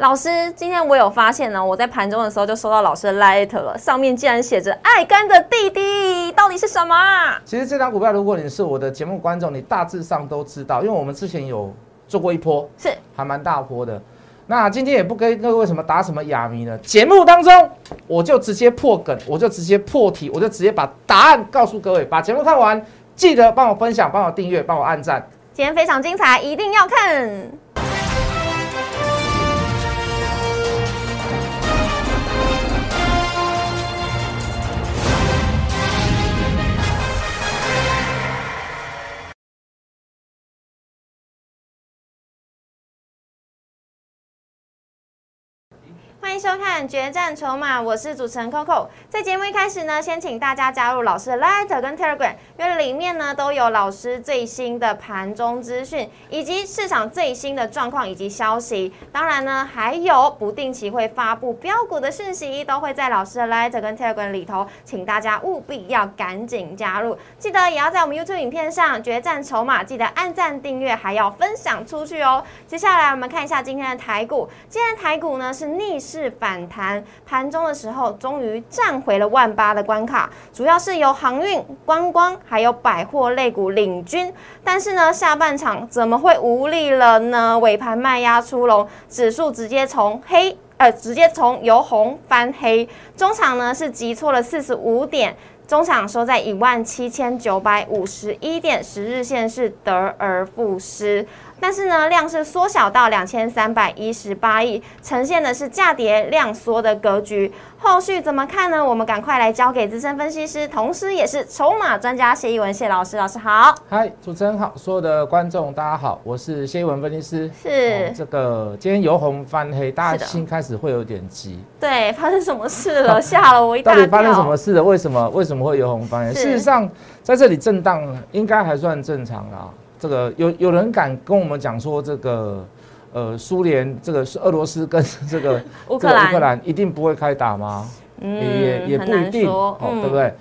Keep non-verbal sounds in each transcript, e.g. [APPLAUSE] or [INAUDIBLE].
老师，今天我有发现呢，我在盘中的时候就收到老师的 lighter 了，上面竟然写着“爱干的弟弟”，到底是什么啊？其实这张股票，如果你是我的节目观众，你大致上都知道，因为我们之前有做过一波，是还蛮大波的。那今天也不跟各位什么打什么哑谜了？节目当中我就直接破梗，我就直接破题，我就直接把答案告诉各位。把节目看完，记得帮我分享，帮我订阅，帮我按赞。今天非常精彩，一定要看。欢迎收看《决战筹码》，我是主持人 Coco。在节目一开始呢，先请大家加入老师的 Light 跟 Telegram，因为里面呢都有老师最新的盘中资讯，以及市场最新的状况以及消息。当然呢，还有不定期会发布标股的讯息，都会在老师的 Light 跟 Telegram 里头，请大家务必要赶紧加入。记得也要在我们 YouTube 影片上《决战筹码》，记得按赞、订阅，还要分享出去哦。接下来我们看一下今天的台股，今天的台股呢是逆势。是反弹，盘中的时候终于站回了万八的关卡，主要是由航运、观光还有百货类股领军。但是呢，下半场怎么会无力了呢？尾盘卖压出笼，指数直接从黑呃，直接从由红翻黑。中场呢是急挫了四十五点，中场收在一万七千九百五十一点，十日线是得而复失。但是呢，量是缩小到两千三百一十八亿，呈现的是价跌量缩的格局。后续怎么看呢？我们赶快来交给资深分析师，同时也是筹码专家谢一文谢老师。老师好，嗨，主持人好，所有的观众大家好，我是谢一文分析师。是这个今天由红翻黑，大家心开始会有点急。对，发生什么事了？[LAUGHS] 吓了我一大跳。到底发生什么事了？为什么为什么会由红翻黑？事实上，在这里震荡应该还算正常啦。这个有有人敢跟我们讲说这个，呃，苏联这个是俄罗斯跟 [LAUGHS] 这个乌克兰乌克兰一定不会开打吗？嗯，也也不一定，哦，对不对？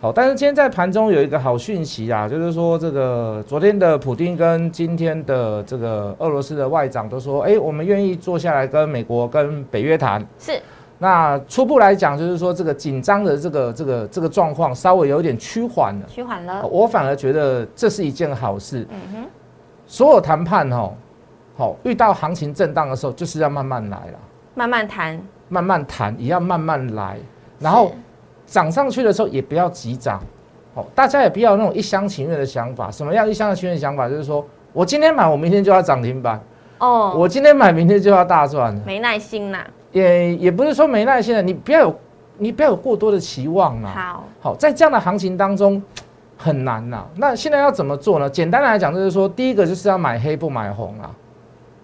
好，但是今天在盘中有一个好讯息啊，就是说这个昨天的普京跟今天的这个俄罗斯的外长都说，哎，我们愿意坐下来跟美国跟北约谈。是。那初步来讲，就是说这个紧张的这个这个这个状况稍微有点趋缓了，趋缓了。我反而觉得这是一件好事。嗯哼，所有谈判哦，好遇到行情震荡的时候，就是要慢慢来了，慢慢谈，慢慢谈，也要慢慢来。然后涨上去的时候也不要急涨，哦，大家也不要那种一厢情愿的想法。什么样一厢情愿的想法？就是说我今天买，我明天就要涨停板。哦，我今天买，明天就要大赚。没耐心呐。也也不是说没耐心的，你不要有，你不要有过多的期望啊。好，好，在这样的行情当中很难呐。那现在要怎么做呢？简单来讲，就是说，第一个就是要买黑不买红啊，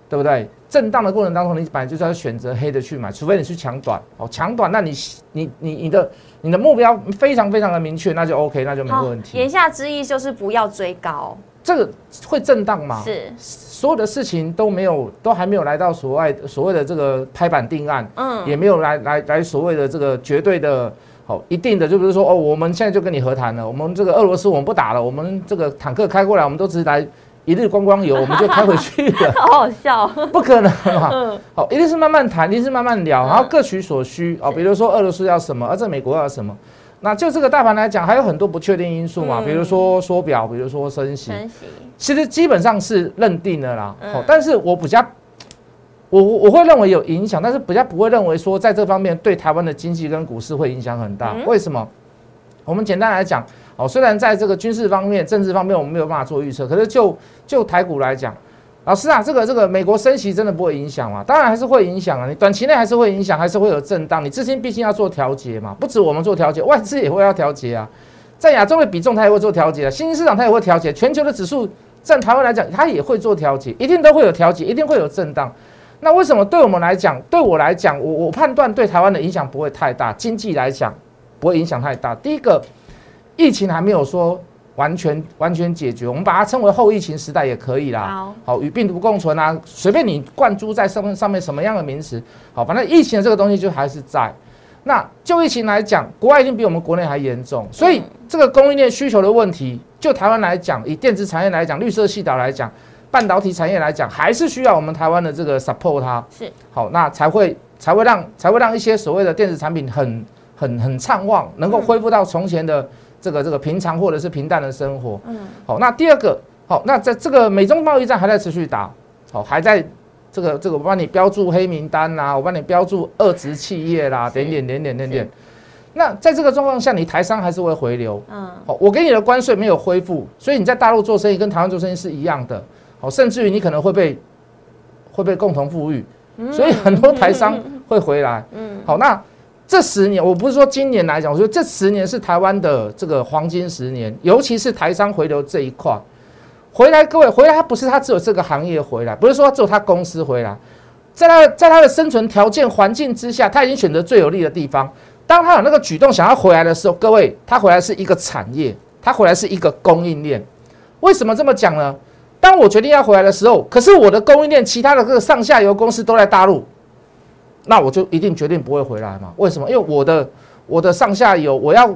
对不对？震荡的过程当中，你本来就是要选择黑的去买，除非你去抢短。哦，抢短，那你你你你的你的目标非常非常的明确，那就 OK，那就没问题。言下之意就是不要追高。这个会震荡吗？是。所有的事情都没有，都还没有来到所谓所谓的这个拍板定案，嗯，也没有来来来所谓的这个绝对的，好一定的，就比如说哦，我们现在就跟你和谈了，我们这个俄罗斯我们不打了，我们这个坦克开过来，我们都只是来一日观光游，我们就开回去了，[LAUGHS] 好好笑，不可能嘛，好，一定是慢慢谈，一定是慢慢聊，然后各取所需。哦，比如说俄罗斯要什么，而在美国要什么。那就这个大盘来讲，还有很多不确定因素嘛，比如说缩表，比如说升息，其实基本上是认定的啦。哦，但是我比较，我我会认为有影响，但是比较不会认为说在这方面对台湾的经济跟股市会影响很大。为什么？我们简单来讲，哦，虽然在这个军事方面、政治方面我们没有办法做预测，可是就就台股来讲。老师啊，这个这个美国升息真的不会影响吗？当然还是会影响啊，你短期内还是会影响，还是会有震荡。你资金毕竟要做调节嘛，不止我们做调节，外资也会要调节啊。在亚洲的比重，它也会做调节啊，新兴市场它也会调节，全球的指数占台湾来讲，它也会做调节，一定都会有调节，一定会有震荡。那为什么对我们来讲，对我来讲，我我判断对台湾的影响不会太大，经济来讲不会影响太大。第一个，疫情还没有说。完全完全解决，我们把它称为后疫情时代也可以啦。好，与病毒共存啊，随便你灌注在上面上面什么样的名词，好，反正疫情的这个东西就还是在。那就疫情来讲，国外一定比我们国内还严重，所以这个供应链需求的问题，就台湾来讲，以电子产业来讲，绿色系岛来讲，半导体产业来讲，还是需要我们台湾的这个 support 它。是好，那才会才会让才会让一些所谓的电子产品很很很畅旺，能够恢复到从前的这个这个平常或者是平淡的生活。嗯，好，那第二个好，那在这个美中贸易战还在持续打，好，还在这个这个我帮你标注黑名单啦，我帮你标注二级企业啦，点点点点点点。那在这个状况下，你台商还是会回流。嗯，好，我给你的关税没有恢复，所以你在大陆做生意跟台湾做生意是一样的。好，甚至于你可能会被会被共同富裕，所以很多台商会回来。嗯，好，那这十年我不是说今年来讲，我说这十年是台湾的这个黄金十年，尤其是台商回流这一块回来，各位回来，他不是他只有这个行业回来，不是说只有他公司回来，在他在他的生存条件环境之下，他已经选择最有利的地方。当他有那个举动想要回来的时候，各位，他回来是一个产业，他回来是一个供应链。为什么这么讲呢？当我决定要回来的时候，可是我的供应链其他的这个上下游公司都在大陆，那我就一定决定不会回来嘛？为什么？因为我的我的上下游，我要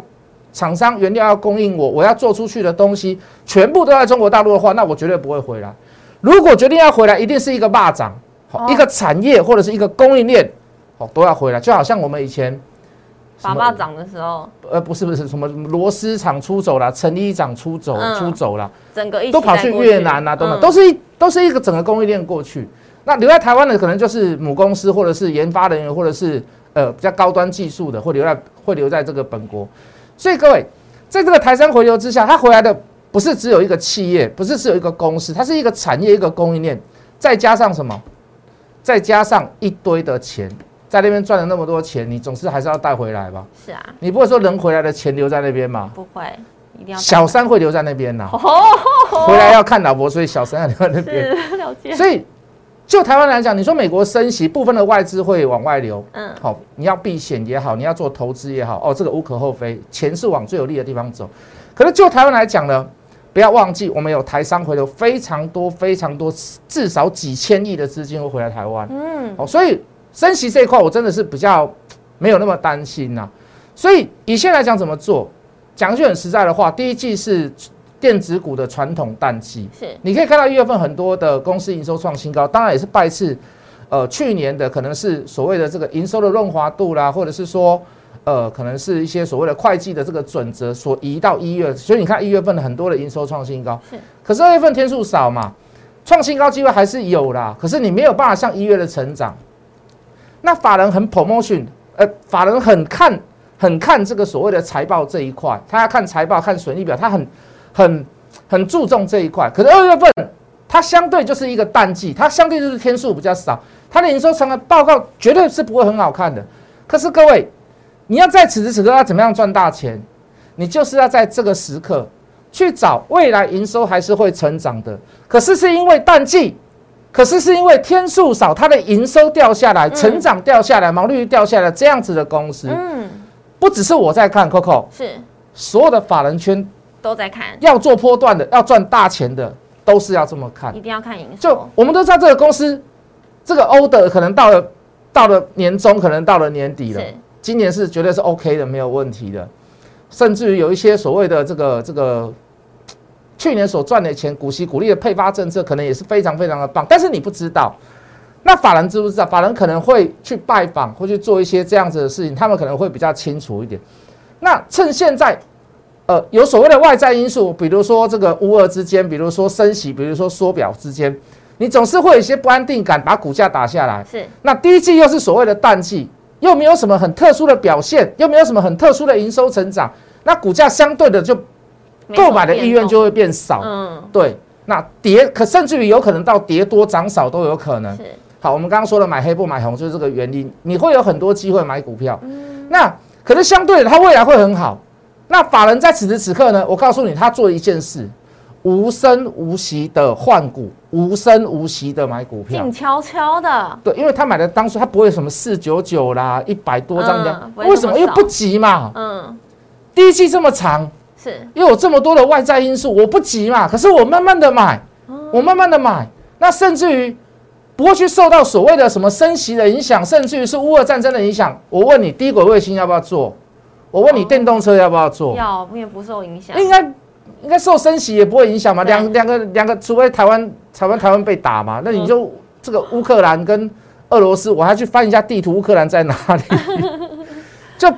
厂商原料要供应我，我要做出去的东西全部都在中国大陆的话，那我绝对不会回来。如果决定要回来，一定是一个霸掌，好一个产业或者是一个供应链，好都要回来，就好像我们以前。打霸掌的时候，呃，不是不是什么螺丝厂出走了，成衣厂出走出走了，整个一都跑去越南啊，等等，都是一都是一个整个供应链过去。那留在台湾的可能就是母公司，或者是研发人员，或者是呃比较高端技术的，会留在会留在这个本国。所以各位，在这个台商回流之下，他回来的不是只有一个企业，不是只有一个公司，它是一个产业，一个供应链，再加上什么？再加上一堆的钱。在那边赚了那么多钱，你总是还是要带回来吧？是啊，你不会说人回来的钱留在那边吗？不会，一定要。小三会留在那边呐，回来要看老婆，所以小三要留在那边。了解。所以，就台湾来讲，你说美国升息，部分的外资会往外流，嗯，好，你要避险也好，你要做投资也好，哦，这个无可厚非，钱是往最有利的地方走。可是就台湾来讲呢，不要忘记，我们有台商回流非常多、非常多，至少几千亿的资金会回来台湾，嗯，哦，所以。升息这一块，我真的是比较没有那么担心呐。所以以现在来讲，怎么做？讲句很实在的话，第一季是电子股的传统淡季。是，你可以看到一月份很多的公司营收创新高，当然也是拜次呃去年的可能是所谓的这个营收的润滑度啦，或者是说呃可能是一些所谓的会计的这个准则所移到一月。所以你看一月份很多的营收创新高。是，可是二月份天数少嘛，创新高机会还是有啦。可是你没有办法像一月的成长。那法人很 promotion，呃，法人很看很看这个所谓的财报这一块，他要看财报看损益表，他很很很注重这一块。可是二月份它相对就是一个淡季，它相对就是天数比较少，它的营收成的报告绝对是不会很好看的。可是各位，你要在此时此刻要怎么样赚大钱？你就是要在这个时刻去找未来营收还是会成长的。可是是因为淡季。可是是因为天数少，它的营收掉下来，成长掉下来，毛利率掉下来，这样子的公司，嗯，不只是我在看，Coco 是所有的法人圈都在看，要做波段的，要赚大钱的，都是要这么看，一定要看营收。就我们都知道，这个公司这个 order 可能到了到了年终，可能到了年底了，今年是绝对是 OK 的，没有问题的，甚至于有一些所谓的这个这个。去年所赚的钱，股息股利的配发政策可能也是非常非常的棒，但是你不知道，那法人知不知道？法人可能会去拜访，会去做一些这样子的事情，他们可能会比较清楚一点。那趁现在，呃，有所谓的外在因素，比如说这个乌俄之间，比如说升息，比如说缩表之间，你总是会有一些不安定感，把股价打下来。是。那第一季又是所谓的淡季，又没有什么很特殊的表现，又没有什么很特殊的营收成长，那股价相对的就。购买的意愿就会变少，嗯，对，那跌可甚至于有可能到跌多涨少都有可能。是，好，我们刚刚说了买黑不买红就是这个原因，你会有很多机会买股票，嗯，那可是相对的，它未来会很好。那法人在此时此刻呢，我告诉你，他做一件事，无声无息的换股，无声无息的买股票，静悄悄的。对，因为他买的当初他不会什么四九九啦，一百多张的，为什么？因为不急嘛，嗯，第一季这么长。是，因为有这么多的外在因素，我不急嘛。可是我慢慢的买，我慢慢的买，那甚至于不会去受到所谓的什么升息的影响，甚至于是乌俄战争的影响。我问你，低轨卫星要不要做？我问你，电动车要不要做？要，因为不受影响。应该应该受升息也不会影响嘛。两两个两个，除非台湾台湾台湾被打嘛，那你就这个乌克兰跟俄罗斯，我还去翻一下地图，乌克兰在哪里，[LAUGHS] 就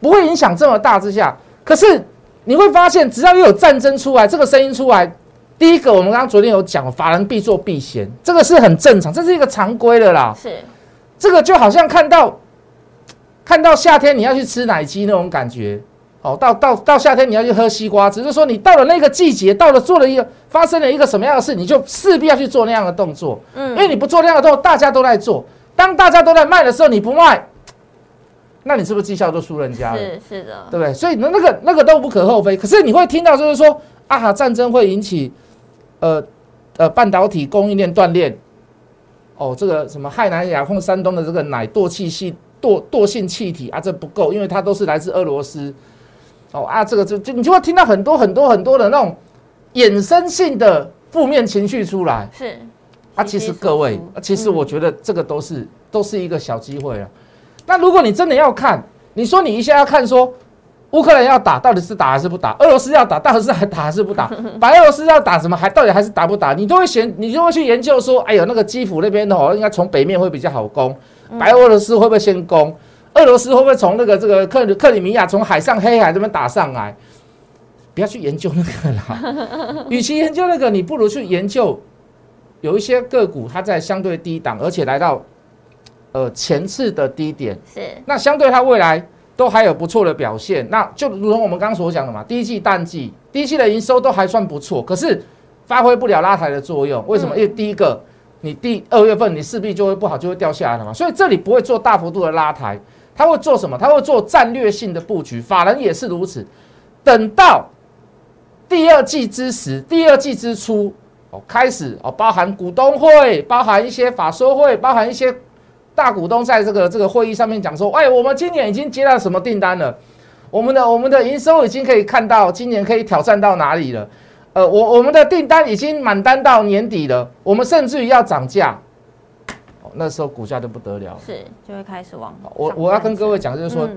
不会影响这么大之下。可是你会发现，只要又有战争出来，这个声音出来，第一个我们刚刚昨天有讲，法人必做必先，这个是很正常，这是一个常规的啦。是，这个就好像看到看到夏天你要去吃奶鸡那种感觉。哦，到到到夏天你要去喝西瓜，只是说你到了那个季节，到了做了一个发生了一个什么样的事，你就势必要去做那样的动作。嗯，因为你不做那样的动作，大家都在做。当大家都在卖的时候，你不卖，[TSK] 那你是不是绩效都输人家了？是是的，对不对？所以那那个那个都无可厚非。可是你会听到就是说啊，战争会引起呃呃半导体供应链断裂。哦，这个什么海南亚控山东的这个奶惰气系惰惰性气体啊，这不够，因为它都是来自俄罗斯。哦啊，这个就就你就会听到很多很多很多的那种衍生性的负面情绪出来。是啊，其实各位，其实我觉得这个都是都是一个小机会啊。那如果你真的要看，你说你一下要看说乌克兰要打，到底是打还是不打？俄罗斯要打，到底是还打还是不打？[LAUGHS] 白俄罗斯要打什么？还到底还是打不打？你都会选，你就会去研究说，哎呦，那个基辅那边的哦，应该从北面会比较好攻，白俄罗斯会不会先攻？俄罗斯会不会从那个这个克克里米亚从海上黑海这边打上来？不要去研究那个啦，[LAUGHS] 与其研究那个，你不如去研究有一些个股它在相对低档，而且来到呃前次的低点，是那相对它未来都还有不错的表现。那就如同我们刚刚所讲的嘛，第一季淡季第一季的营收都还算不错，可是发挥不了拉抬的作用。为什么？因为第一个，你第二月份你势必就会不好，就会掉下来了嘛。所以这里不会做大幅度的拉抬。他会做什么？他会做战略性的布局，法人也是如此。等到第二季之时，第二季之初哦，开始哦，包含股东会，包含一些法说会，包含一些大股东在这个这个会议上面讲说，哎，我们今年已经接到什么订单了？我们的我们的营收已经可以看到今年可以挑战到哪里了？呃，我我们的订单已经满单到年底了，我们甚至于要涨价。那时候股价就不得了，是就会开始往。我我要跟各位讲，就是说，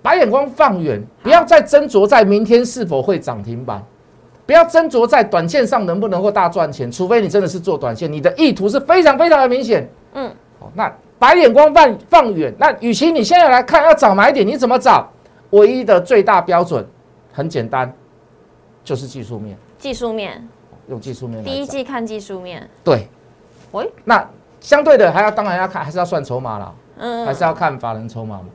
把眼光放远，不要再斟酌在明天是否会涨停板，不要斟酌在短线上能不能够大赚钱，除非你真的是做短线，你的意图是非常非常的明显。嗯，好，那把眼光放放远，那与其你现在来看要找买点，你怎么找？唯一的最大标准很简单，就是技术面。技术面，用技术面。第一季看技术面。对。喂，那。相对的，还要当然要看，还是要算筹码了，嗯，还是要看法人筹码嘛。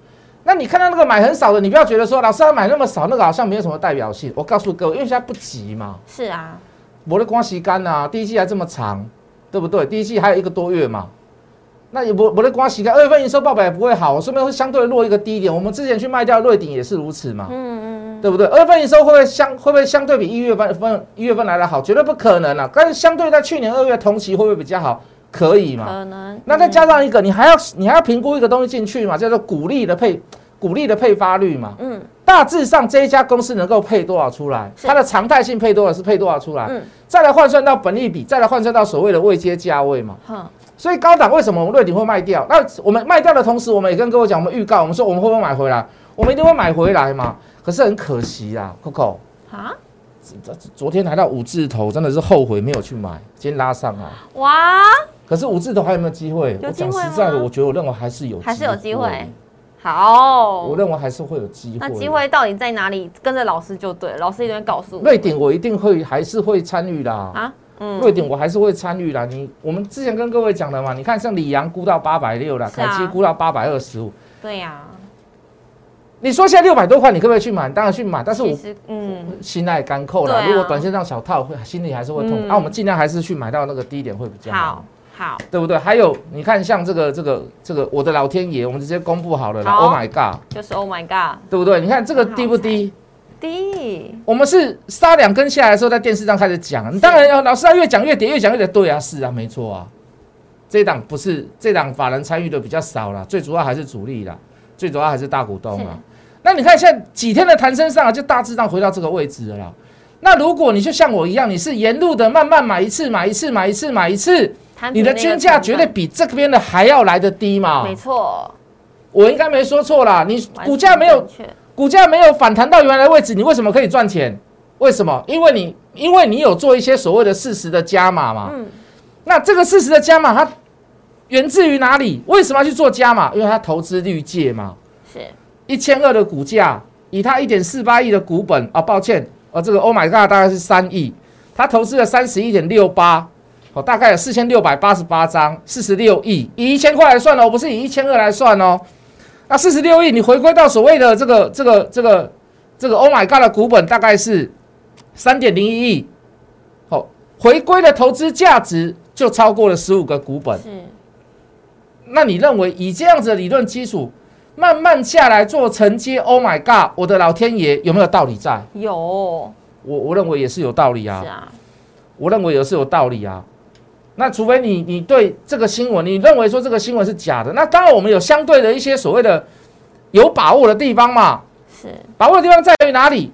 那你看到那个买很少的，你不要觉得说老师要买那么少，那个好像没有什么代表性。我告诉各位，因为现在不急嘛。是啊，我的光洗干呐，第一季还这么长，对不对？第一季还有一个多月嘛。那也不我的光洗干，二月份营收报表也不会好，说明会相对落一个低点。我们之前去卖掉瑞鼎也是如此嘛，嗯嗯嗯，对不对？二月份营收会不会相会不会相对比一月份份一月份来的好？绝对不可能啊！但是相对在去年二月同期会不会比较好？可以嘛？可能。那再加上一个，你还要你还要评估一个东西进去嘛，叫做股利的配股利的配发率嘛。嗯。大致上这一家公司能够配多少出来？它的常态性配多少是配多少出来？嗯。再来换算到本利比，再来换算到所谓的未接价位嘛。哈。所以高档为什么我们瑞鼎会卖掉？那我们卖掉的同时，我们也跟各位讲，我们预告，我们说我们会不会买回来？我们一定会买回来嘛。可是很可惜啊，Coco。啊。昨昨天来到五字头，真的是后悔没有去买，今天拉上啊。哇。可是五字头还有没有机会？我讲实在的，我觉得我认为还是有，还是有机会。好，我认为还是会有机会。那机会到底在哪里？跟着老师就对，老师一定会告诉我。瑞典我一定会还是会参与的啊。嗯，瑞典我还是会参与的。你我们之前跟各位讲的嘛，你看像李阳估到八百六了，凯基估到八百二十五。对呀。你说现在六百多块，你可不可以去买？当然去买，但是我嗯，心爱干扣了。如果短线上小套，会心里还是会痛。那我们尽量还是去买到那个低点会比较好。好，对不对？还有，你看，像这个、这个、这个，我的老天爷，我们直接公布好了啦。Oh my god！就是 Oh my god，对不对？你看这个低不低？低。我们是杀两根下来的时候，在电视上开始讲。当然要老师要越讲越跌，越讲越跌。对啊，是啊，没错啊。这档不是这档法人参与的比较少了，最主要还是主力啦，最主要还是大股东啊。那你看现在几天的弹升上，就大致上回到这个位置了啦。那如果你就像我一样，你是沿路的慢慢买一次，买一次，买一次，买一次。你的均价绝对比这边的还要来的低嘛？没错，我应该没说错啦。你股价没有股价没有反弹到原来的位置，你为什么可以赚钱？为什么？因为你因为你有做一些所谓的事实的加码嘛。嗯。那这个事实的加码，它源自于哪里？为什么要去做加码？因为它投资绿界嘛。是。一千二的股价，以它一点四八亿的股本啊，抱歉，啊，这个 Oh my God，大概是三亿，他投资了三十一点六八，哦，大概有四千六百八十八张，四十六亿，以一千块来算哦，不是以一千二来算哦。那四十六亿，你回归到所谓的这个这个这个这个 Oh my God 的股本，大概是三点零一亿，好，回归的投资价值就超过了十五个股本。是。那你认为以这样子的理论基础？慢慢下来做承接，Oh my God！我的老天爷有没有道理在？有，我我认为也是有道理啊。是啊，我认为也是有道理啊。那除非你你对这个新闻，你认为说这个新闻是假的，那当然我们有相对的一些所谓的有把握的地方嘛。是，把握的地方在于哪里？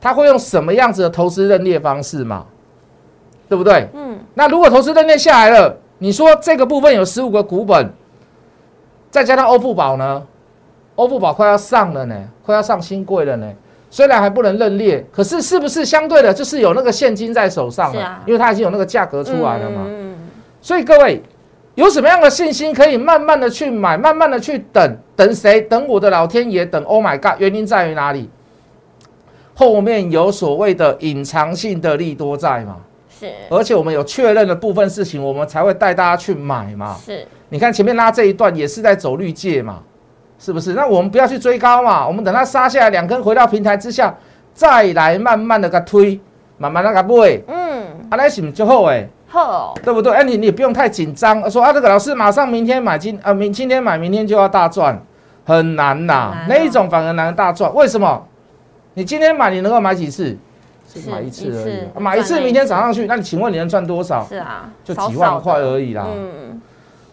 他会用什么样子的投资认列方式嘛？对不对？嗯。那如果投资认列下来了，你说这个部分有十五个股本，再加上欧付宝呢？欧付宝快要上了呢，快要上新贵了呢。虽然还不能认列，可是是不是相对的，就是有那个现金在手上了？因为它已经有那个价格出来了嘛。所以各位有什么样的信心，可以慢慢的去买，慢慢的去等，等谁？等我的老天爷，等 Oh my God！原因在于哪里？后面有所谓的隐藏性的利多在嘛？是。而且我们有确认的部分事情，我们才会带大家去买嘛。是。你看前面拉这一段也是在走绿界嘛。是不是？那我们不要去追高嘛，我们等它杀下来两根回到平台之下，再来慢慢的给推，慢慢的给买。嗯，啊，那是就好哎，好，对不对？哎，你你不用太紧张，说啊，这个老师马上明天买今啊明今天买明天就要大赚，很难呐。那一种反而难大赚，为什么？你今天买你能够买几次？是买一次而已，买一次明天涨上去，那你请问你能赚多少？是啊，就几万块而已啦。嗯。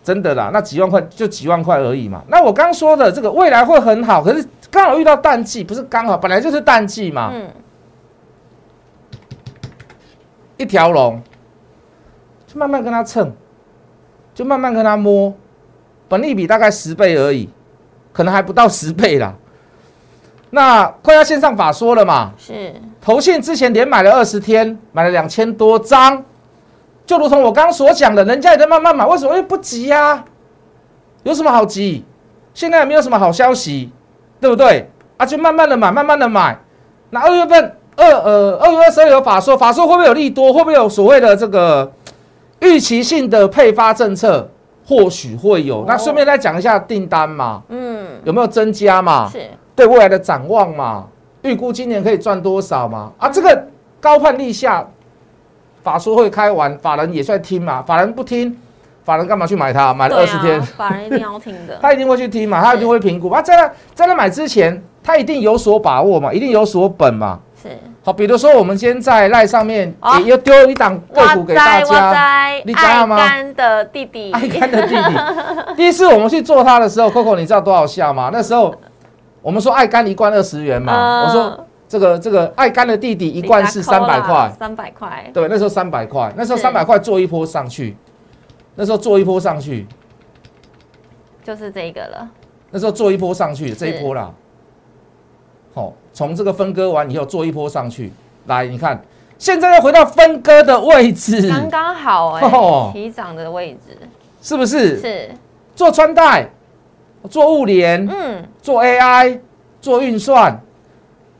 真的啦，那几万块就几万块而已嘛。那我刚说的这个未来会很好，可是刚好遇到淡季，不是刚好，本来就是淡季嘛。嗯。一条龙，就慢慢跟他蹭，就慢慢跟他摸，本利比大概十倍而已，可能还不到十倍啦。那快要线上法说了嘛？是。投信之前连买了二十天，买了两千多张。就如同我刚刚所讲的，人家也在慢慢买，为什么？因为不急呀，有什么好急？现在也没有什么好消息，对不对？啊，就慢慢的买，慢慢的买。那二月份二呃二月二十二有法说，法说会不会有利多？会不会有所谓的这个预期性的配发政策？或许会有。那顺便再讲一下订单嘛，嗯，有没有增加嘛？是对未来的展望嘛？预估今年可以赚多少嘛？啊，这个高判立下。法说会开完，法人也算听嘛。法人不听，法人干嘛去买它？买了二十天，法人一定要听的。[LAUGHS] 他一定会去听嘛，他一定会评估啊。在那在那买之前，他一定有所把握嘛，一定有所本嘛。是。好，比如说我们今天在赖上面也又丢一档个股给大家，你知道吗？爱干的弟弟，[LAUGHS] 爱干的弟弟。第一次我们去做它的时候，Coco，你知道多少下吗？那时候我们说爱干一罐二十元嘛，我说。这个这个爱干的弟弟一罐是三百块，三百块，对，那时候三百块，那时候三百块做一波上去，那时候做一波上去，就是这个了。那时候做一波上去，这一波啦，好，从这个分割完以后做一波上去，来，你看，现在又回到分割的位置，刚刚好哎，提涨的位置，是不是？是，做穿戴，做物联，嗯，做 AI，做运算。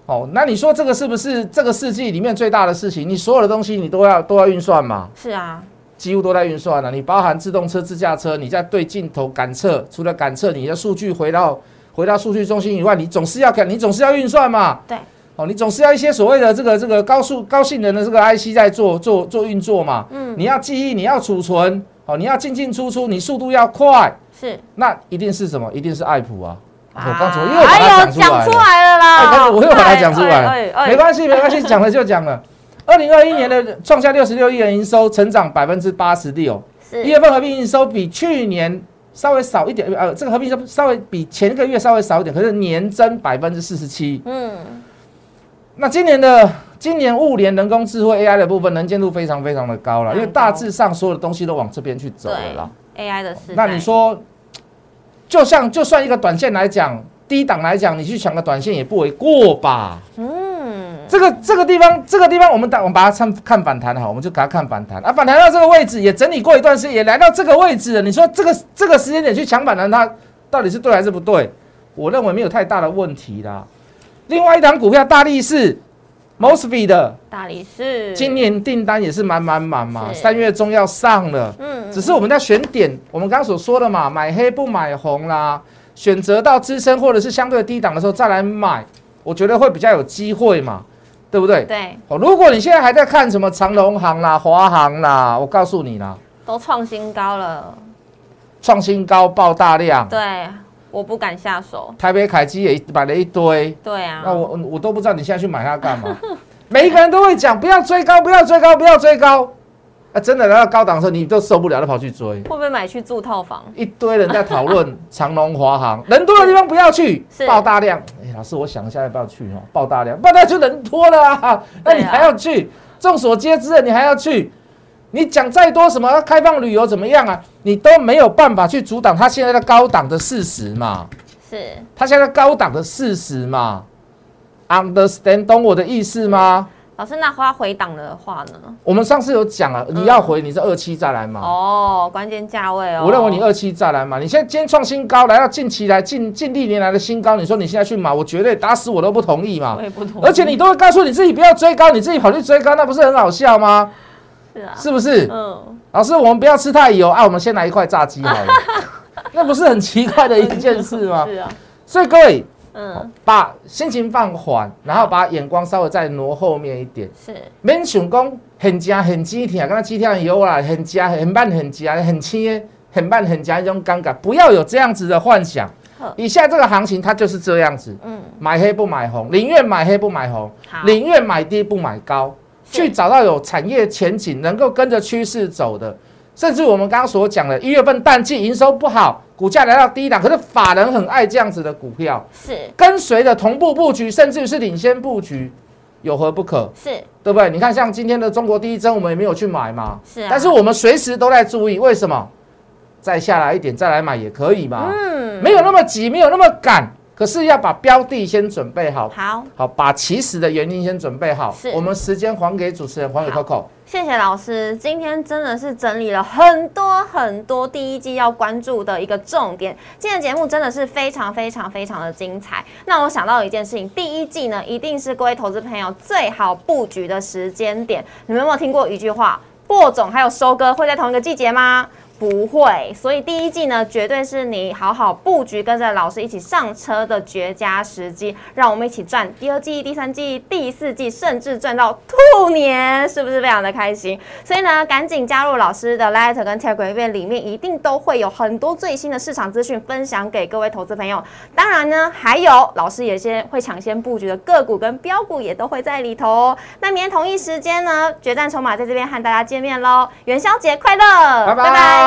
哦，那你说这个是不是这个世纪里面最大的事情？你所有的东西你都要都要运算嘛？是啊，几乎都在运算了。你包含自动车、自驾车，你在对镜头感测，除了感测，你的数据回到回到数据中心以外，你总是要看，你总是要运算嘛？对。哦，你总是要一些所谓的这个这个高速高性能的这个 IC 在做做做运作嘛？嗯。你要记忆，你要储存，哦，你要进进出出，你速度要快。是。那一定是什么？一定是爱普啊。[LAUGHS] 我刚才又把它讲出来了啦！我又把它讲出来，没关系，没关系，讲了就讲了。二零二一年的创下六十六亿元营收，成长百分之八十六。一月份合并营收比去年稍微少一点，呃，这个合并收稍微比前个月稍微少一点，可是年增百分之四十七。嗯，那今年的今年物联人工智慧 AI 的部分能见度非常非常的高了，因为大致上所有的东西都往这边去走了啦。AI 的事，那你说？就像就算一个短线来讲，低档来讲，你去抢个短线也不为过吧？嗯，这个这个地方，这个地方我们打我们把它看看反弹好，我们就给它看反弹啊，反弹到这个位置也整理过一段时间，也来到这个位置了。你说这个这个时间点去抢反弹，它到底是对还是不对？我认为没有太大的问题啦。另外一档股票大力士 m o s f e 的大力士，今年订单也是满满满嘛，三月中要上了，嗯，只是我们在选点，我们刚刚所说的嘛，买黑不买红啦，选择到支撑或者是相对低档的时候再来买，我觉得会比较有机会嘛。对不对？对。哦，如果你现在还在看什么长隆行啦、华航啦，我告诉你啦，都创新高了，创新高爆大量。对，我不敢下手。台北凯基也买了一堆。对啊。那我我都不知道你现在去买它干嘛？[LAUGHS] 每一个人都会讲，不要追高，不要追高，不要追高。啊真的来到高档的时候，你都受不了，就跑去追。会不会买去住套房？一堆人在讨论长隆、华航，人多的地方不要去，爆大量。哎，老师，我想一下要不要去哦？爆大量，爆大就人多了啊，那你还要去？众所皆知的，你还要去？你讲再多什么开放旅游怎么样啊？你都没有办法去阻挡它现在的高档的事实嘛？是，它现在高档的事实嘛？Understand 懂我的意思吗？老师，那花回档的话呢？我们上次有讲了，你要回你是二期再来嘛？哦，关键价位哦。我认为你二期再来嘛。你现在今天创新高，来到近期来近近历年来的新高，你说你现在去买，我绝对打死我都不同意嘛。我也不同意。而且你都会告诉你自己不要追高，你自己跑去追高，那不是很好笑吗？是啊。是不是？嗯。老师，我们不要吃太油啊，我们先来一块炸鸡好了。[LAUGHS] 那不是很奇怪的一件事吗？是啊。所以各位。嗯，把心情放缓，然后把眼光稍微再挪后面一点。是，免想讲很夹很急跳，刚刚跳油啦，很夹很慢很夹很轻，很慢很夹一种尴尬，不要有这样子的幻想。以下这个行情它就是这样子。嗯，买黑不买红，宁愿买黑不买红，宁愿买低不买高，去找到有产业前景、能够跟着趋势走的。甚至我们刚刚所讲的，一月份淡季营收不好，股价来到低档，可是法人很爱这样子的股票，是跟随的同步布局，甚至是领先布局，有何不可？是对不对？你看像今天的中国第一针，我们也没有去买嘛，是啊，但是我们随时都在注意，为什么？再下来一点再来买也可以嘛，嗯，没有那么急，没有那么赶。可是要把标的先准备好，好，好把起始的原因先准备好。是，我们时间还给主持人，还给 Coco。谢谢老师，今天真的是整理了很多很多第一季要关注的一个重点。今天节目真的是非常非常非常的精彩。那我想到一件事情，第一季呢，一定是各位投资朋友最好布局的时间点。你们有没有听过一句话？播种还有收割会在同一个季节吗？不会，所以第一季呢，绝对是你好好布局，跟着老师一起上车的绝佳时机。让我们一起赚第二季、第三季、第四季，甚至赚到兔年，是不是非常的开心？所以呢，赶紧加入老师的 Light 跟 Telegram，里面一定都会有很多最新的市场资讯分享给各位投资朋友。当然呢，还有老师也先会抢先布局的个股跟标股也都会在里头哦。那明天同一时间呢，决战筹码在这边和大家见面喽！元宵节快乐，拜拜